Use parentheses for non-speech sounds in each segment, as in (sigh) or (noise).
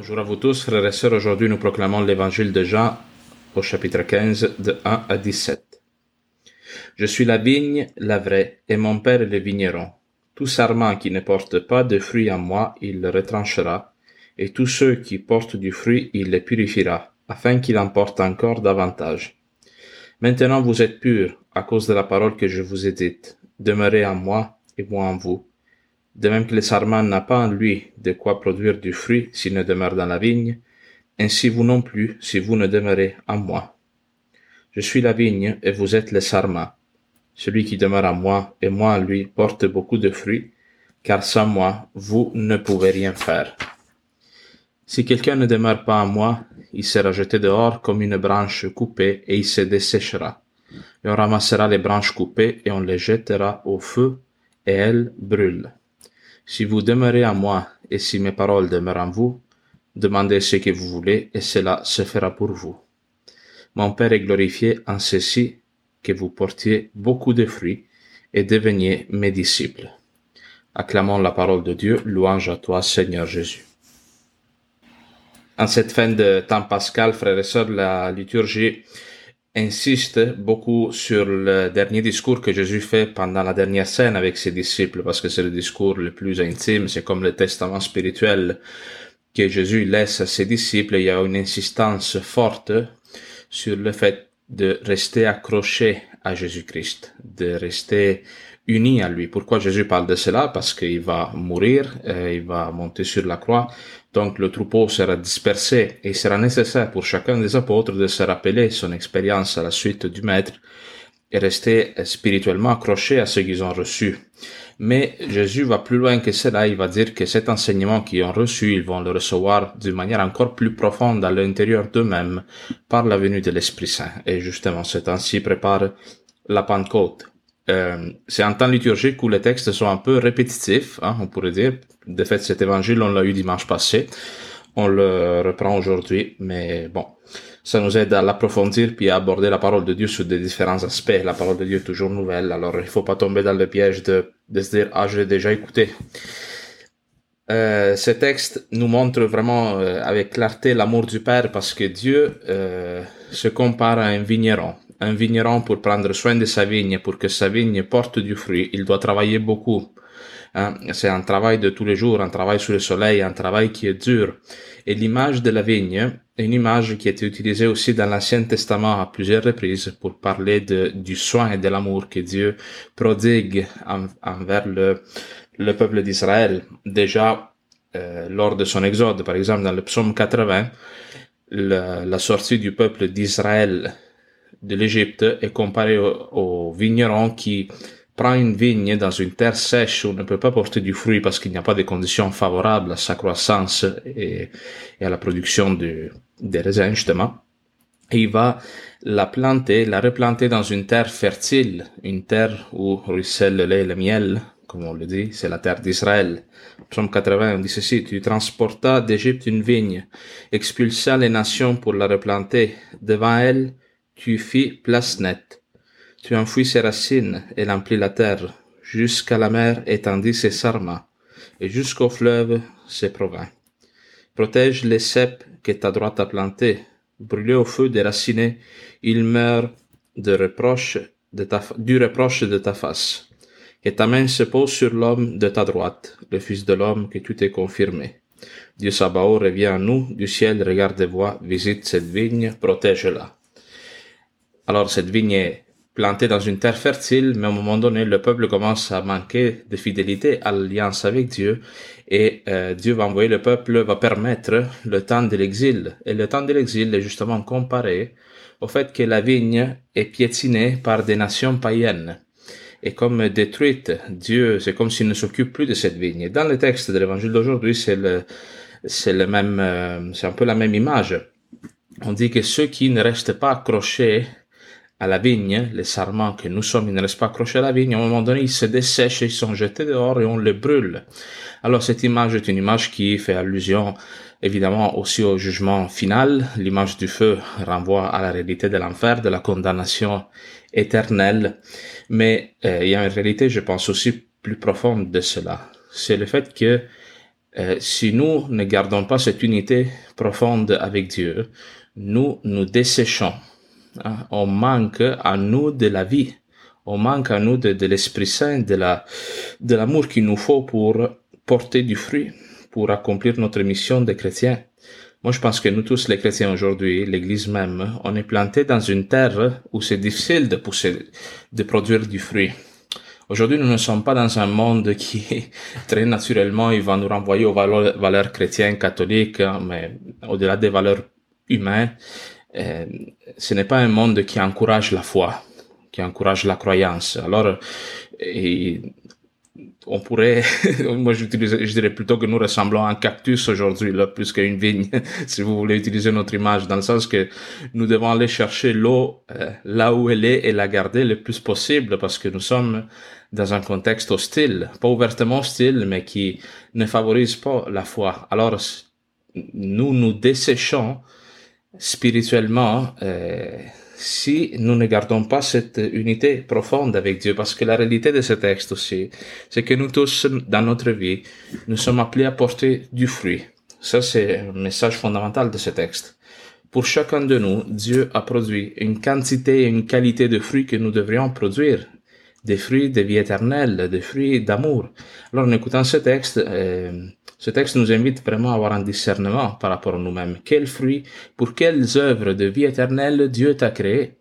Bonjour à vous tous, frères et sœurs. Aujourd'hui, nous proclamons l'évangile de Jean au chapitre 15 de 1 à 17. Je suis la vigne, la vraie, et mon Père est le vigneron. Tout sarment qui ne porte pas de fruits en moi, il le retranchera, et tous ceux qui portent du fruit, il les purifiera, afin qu'il en porte encore davantage. Maintenant vous êtes purs, à cause de la parole que je vous ai dite. Demeurez en moi, et moi en vous. De même que le sarment n'a pas en lui de quoi produire du fruit s'il ne demeure dans la vigne, ainsi vous non plus si vous ne demeurez en moi. Je suis la vigne et vous êtes le sarment. Celui qui demeure en moi et moi en lui porte beaucoup de fruits, car sans moi vous ne pouvez rien faire. Si quelqu'un ne demeure pas en moi, il sera jeté dehors comme une branche coupée et il se desséchera. Et on ramassera les branches coupées et on les jettera au feu et elles brûlent. Si vous demeurez en moi et si mes paroles demeurent en vous, demandez ce que vous voulez et cela se fera pour vous. Mon Père est glorifié en ceci que vous portiez beaucoup de fruits et deveniez mes disciples. Acclamons la parole de Dieu, louange à toi Seigneur Jésus. En cette fin de temps pascal, frères et sœurs, la liturgie insiste beaucoup sur le dernier discours que Jésus fait pendant la dernière scène avec ses disciples, parce que c'est le discours le plus intime, c'est comme le testament spirituel que Jésus laisse à ses disciples. Il y a une insistance forte sur le fait de rester accroché à Jésus-Christ, de rester uni à lui. Pourquoi Jésus parle de cela? Parce qu'il va mourir, euh, il va monter sur la croix, donc le troupeau sera dispersé et il sera nécessaire pour chacun des apôtres de se rappeler son expérience à la suite du Maître et rester spirituellement accroché à ce qu'ils ont reçu. Mais Jésus va plus loin que cela, il va dire que cet enseignement qu'ils ont reçu, ils vont le recevoir d'une manière encore plus profonde à l'intérieur d'eux-mêmes par la venue de l'Esprit Saint. Et justement, cet ainsi prépare la Pentecôte. Euh, c'est un temps liturgique où les textes sont un peu répétitifs, hein, on pourrait dire. De fait, cet évangile, on l'a eu dimanche passé. On le reprend aujourd'hui, mais bon, ça nous aide à l'approfondir puis à aborder la parole de Dieu sur des différents aspects. La parole de Dieu est toujours nouvelle, alors il faut pas tomber dans le piège de, se dire ah j'ai déjà écouté. Euh, ce texte nous montre vraiment euh, avec clarté l'amour du Père parce que Dieu euh, se compare à un vigneron. Un vigneron pour prendre soin de sa vigne, pour que sa vigne porte du fruit, il doit travailler beaucoup. Hein. C'est un travail de tous les jours, un travail sous le soleil, un travail qui est dur. Et l'image de la vigne est une image qui a été utilisée aussi dans l'Ancien Testament à plusieurs reprises pour parler du soin et de l'amour que Dieu prodigue envers le, le peuple d'Israël. Déjà, euh, lors de son exode, par exemple dans le psaume 80, la sortie du peuple d'Israël de l'Égypte est comparée au, au vigneron qui prend une vigne dans une terre sèche où ne peut pas porter du fruit parce qu'il n'y a pas de conditions favorables à sa croissance et, et à la production de, des raisins, justement. Et il va la planter, la replanter dans une terre fertile, une terre où ruisselle le lait et le miel, comme on le dit, c'est la terre d'Israël. Psaume 80, on dit ceci, tu transportas d'Égypte une vigne, expulsa les nations pour la replanter, devant elle, tu fis place nette tu enfouis ses racines et l'emplis la terre, jusqu'à la mer étendit ses sarments, et jusqu'au fleuve ses provins. Protège les cèpes que ta droite a plantés, brûlés au feu déracinés, ils meurent de reproche du reproche de ta face. Que ta main se pose sur l'homme de ta droite, le Fils de l'homme que tu t'es confirmé. Dieu Sabaoth revient à nous, du ciel regarde voix, visite cette vigne, protège-la. Alors cette vigne est planté dans une terre fertile, mais à un moment donné, le peuple commence à manquer de fidélité à l'alliance avec Dieu, et euh, Dieu va envoyer le peuple, va permettre le temps de l'exil. Et le temps de l'exil est justement comparé au fait que la vigne est piétinée par des nations païennes. est comme détruite. Dieu, c'est comme s'il ne s'occupe plus de cette vigne. dans le texte de l'évangile d'aujourd'hui, c'est le, c'est le même, euh, c'est un peu la même image. On dit que ceux qui ne restent pas accrochés à la vigne, les sarments que nous sommes, ils ne restent pas accrochés à la vigne, à un moment donné, ils se dessèchent, ils sont jetés dehors et on les brûle. Alors cette image est une image qui fait allusion évidemment aussi au jugement final. L'image du feu renvoie à la réalité de l'enfer, de la condamnation éternelle. Mais euh, il y a une réalité, je pense, aussi plus profonde de cela. C'est le fait que euh, si nous ne gardons pas cette unité profonde avec Dieu, nous nous desséchons. Hein. On manque à nous de la vie. On manque à nous de, l'Esprit Saint, de la, de l'amour qu'il nous faut pour porter du fruit, pour accomplir notre mission de chrétiens. Moi, je pense que nous tous, les chrétiens aujourd'hui, l'Église même, on est plantés dans une terre où c'est difficile de pousser, de produire du fruit. Aujourd'hui, nous ne sommes pas dans un monde qui, (laughs) très naturellement, il va nous renvoyer aux valeurs, chrétiennes, catholiques, hein, mais au-delà des valeurs humaines, ce n'est pas un monde qui encourage la foi, qui encourage la croyance. Alors, on pourrait, (laughs) moi je dirais plutôt que nous ressemblons à un cactus aujourd'hui, là, plus qu'à une vigne, (laughs) si vous voulez utiliser notre image, dans le sens que nous devons aller chercher l'eau euh, là où elle est et la garder le plus possible, parce que nous sommes dans un contexte hostile, pas ouvertement hostile, mais qui ne favorise pas la foi. Alors, nous nous desséchons spirituellement euh, si nous ne gardons pas cette unité profonde avec Dieu, parce que la réalité de ce texte aussi, c'est que nous tous, dans notre vie, nous sommes appelés à porter du fruit. Ça, c'est un message fondamental de ce texte. Pour chacun de nous, Dieu a produit une quantité et une qualité de fruits que nous devrions produire. Des fruits de vie éternelle, des fruits d'amour. Alors, en écoutant ce texte, euh, ce texte nous invite vraiment à avoir un discernement par rapport à nous-mêmes. Quels fruits, pour quelles œuvres de vie éternelle Dieu t'a créé?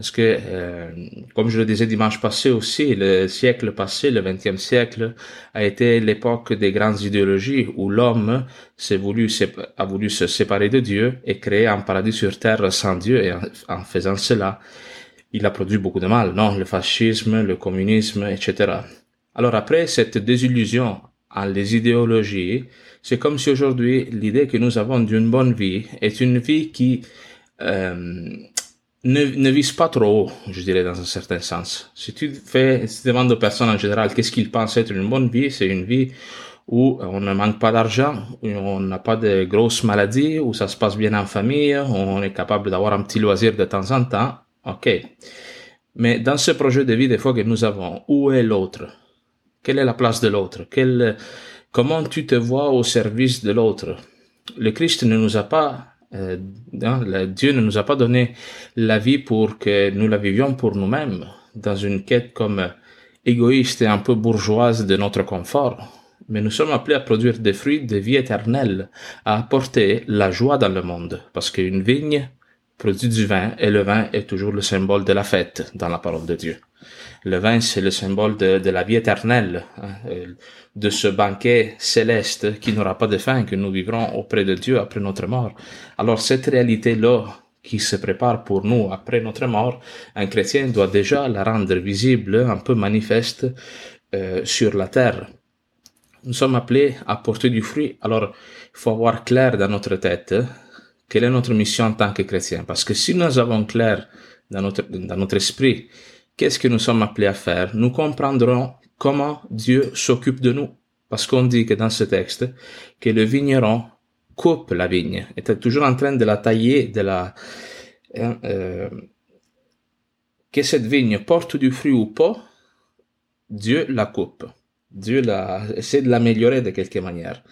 Parce que, euh, comme je le disais dimanche passé aussi, le siècle passé, le XXe siècle, a été l'époque des grandes idéologies où l'homme s'est voulu, a voulu se séparer de Dieu et créer un paradis sur terre sans Dieu. Et en faisant cela, il a produit beaucoup de mal, non? Le fascisme, le communisme, etc. Alors après cette désillusion à les idéologies, c'est comme si aujourd'hui l'idée que nous avons d'une bonne vie est une vie qui euh, ne, ne vise pas trop haut, je dirais dans un certain sens. Si tu fais, si tu demandes aux personnes en général qu'est-ce qu'ils pensent être une bonne vie, c'est une vie où on ne manque pas d'argent, où on n'a pas de grosses maladies, où ça se passe bien en famille, où on est capable d'avoir un petit loisir de temps en temps. Ok. Mais dans ce projet de vie, des fois que nous avons, où est l'autre? Quelle est la place de l'autre? Comment tu te vois au service de l'autre? Le Christ ne nous a pas, euh, hein, Dieu ne nous a pas donné la vie pour que nous la vivions pour nous-mêmes, dans une quête comme égoïste et un peu bourgeoise de notre confort. Mais nous sommes appelés à produire des fruits de vie éternelle, à apporter la joie dans le monde, parce qu'une vigne produit du vin et le vin est toujours le symbole de la fête dans la parole de Dieu. Le vin, c'est le symbole de, la vie éternelle, hein, de ce banquet céleste qui n'aura pas de fin, que nous vivrons auprès de Dieu après notre mort. Alors cette réalité-là qui se prépare pour nous après notre mort, un chrétien doit déjà la rendre visible, un peu manifeste euh, sur la terre. Nous sommes appelés à porter du fruit, alors il faut avoir clair dans notre tête quelle est notre mission en tant que chrétien. Parce que si nous avons clair dans notre, esprit qu'est-ce que nous sommes appelés à faire, nous comprendrons comment Dieu s'occupe de nous. Parce qu'on dit que dans ce texte, que le vigneron coupe la vigne, est toujours en train de la tailler, de la, hein, euh, que cette vigne porte du fruit ou pas, Dieu la coupe. Dieu la, essaie de l'améliorer de quelque manière.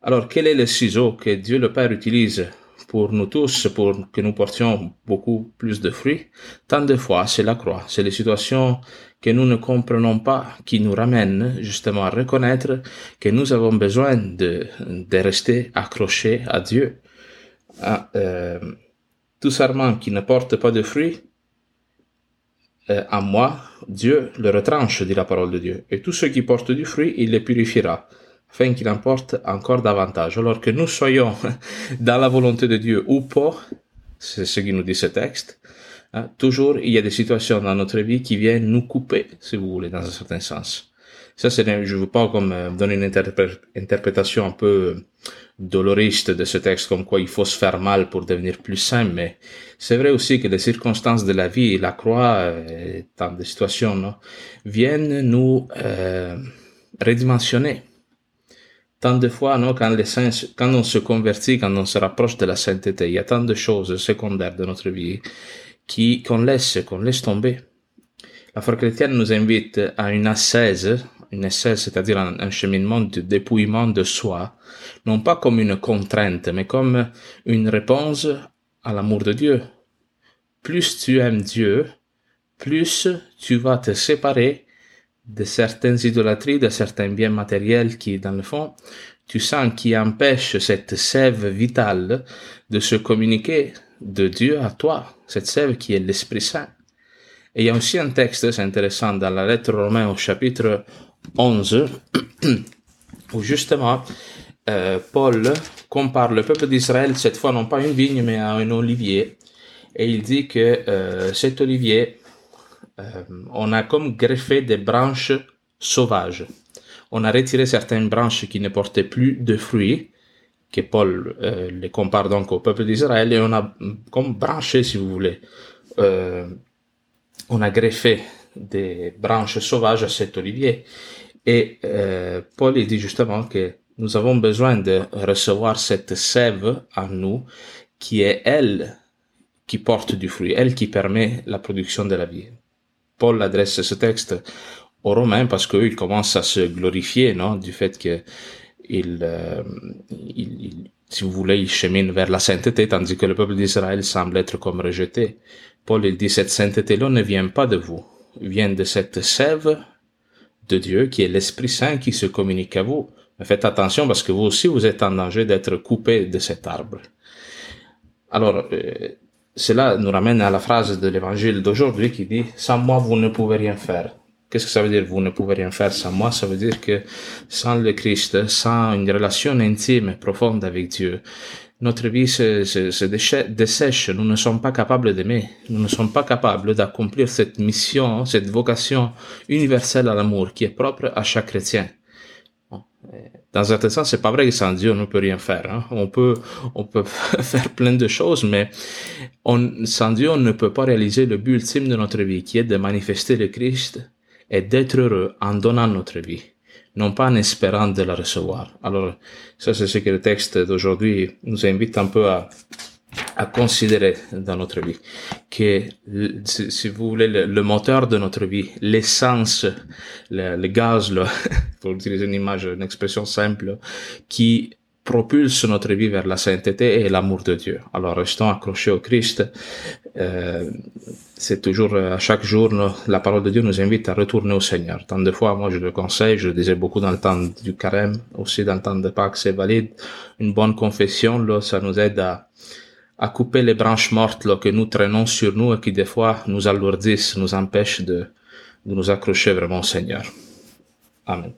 Alors, quel est le ciseau que Dieu le Père utilise pour nous tous, pour que nous portions beaucoup plus de fruits, tant de fois c'est la croix, c'est les situations que nous ne comprenons pas qui nous ramènent justement à reconnaître que nous avons besoin de, rester accrochés à Dieu. À, euh, tout serment qui ne porte pas de fruits, euh, à moi, Dieu le retranche, dit la parole de Dieu. Et tous ceux qui portent du fruit, il les purifiera afin qu'il emporte encore davantage. Alors que nous soyons (laughs) dans la volonté de Dieu ou pas, c'est ce qui nous dit ce texte, Hein, toujours, il y a des situations dans notre vie qui viennent nous couper, si vous voulez, dans un certain sens. Ça, c'est, je veux pas comme euh, donner une interprétation un peu euh, doloriste de ce texte, comme quoi il faut se faire mal pour devenir plus sain, mais c'est vrai aussi que les circonstances de la vie, la croix, euh, dans des situations, viennent nous euh, redimensionner. Tant de fois, non, quand on se convertit, quand on se rapproche de la sainteté, il y a tant de choses secondaires de notre vie qui qu'on laisse, qu'on laisse tomber. La foi chrétienne nous invite à une ascèse, une c'est-à-dire un, cheminement de dépouillement de soi, non pas comme une contrainte, mais comme une réponse à l'amour de Dieu. Plus tu aimes Dieu, plus tu vas te séparer de certaines idolâtries, de certains biens matériels qui, dans le fond, tu sens qui empêchent cette sève vitale de se communiquer de Dieu à toi, cette sève qui est l'Esprit Saint. Et il y a aussi un texte, c'est intéressant, dans la lettre romaine au chapitre 11, où justement, euh, Paul compare le peuple d'Israël, cette fois non pas une vigne, mais à un olivier. Et il dit que euh, cet olivier, on a comme greffé des branches sauvages. On a retiré certaines branches qui ne portaient plus de fruits, que Paul euh, les compare donc au peuple d'Israël, et on a comme branché, si vous voulez, euh, on a greffé des branches sauvages à cet olivier. Et euh, Paul dit justement que nous avons besoin de recevoir cette sève en nous qui est elle qui porte du fruit, elle qui permet la production de la vie. Paul adresse ce texte aux Romains parce qu'ils commencent à se glorifier non, du fait que il, euh, il, si vous voulez, il chemine vers la sainteté, tandis que le peuple d'Israël semble être comme rejeté. Paul il dit cette sainteté-là ne vient pas de vous, vient de cette sève de Dieu qui est l'Esprit Saint qui se communique à vous. Mais faites attention parce que vous aussi vous êtes en danger d'être coupé de cet arbre. Alors, euh, cela nous ramène à la phrase de l'évangile d'aujourd'hui qui dit sans moi vous ne pouvez rien faire. Qu'est-ce que ça veut dire vous ne pouvez rien faire sans moi Ça veut dire que sans le Christ, sans une relation intime et profonde avec Dieu, notre vie se, se, se dessèche, nous ne sommes pas capables d'aimer, nous ne sommes pas capables d'accomplir cette mission, cette vocation universelle à l'amour qui est propre à chaque chrétien. Dans un certain sens, c'est pas vrai que sans Dieu on ne peut rien faire. Hein. On peut, on peut (laughs) faire plein de choses, mais on, sans Dieu on ne peut pas réaliser le but ultime de notre vie, qui est de manifester le Christ et d'être heureux en donnant notre vie non pas en espérant de la recevoir. Alors, ça, c'est ce que le texte d'aujourd'hui nous invite un peu à, à considérer dans notre vie. Que, si vous voulez, le, moteur de notre vie, l'essence, le, le, gaz, là, (laughs) pour utiliser une image, une expression simple, qui propulse notre vie vers la sainteté et l'amour de Dieu. Alors restons accrochés au Christ. Euh, c'est toujours à chaque jour la parole de Dieu nous invite à retourner au Seigneur. Tant de fois, moi je le conseille, je le disais beaucoup dans le temps du carême, aussi dans le temps de Pâques, c'est valide. Une bonne confession, là, ça nous aide à, à couper les branches mortes que nous traînons sur nous et qui des fois nous alourdissent, nous empêchent de, de nous accrocher vraiment au Seigneur. Amen.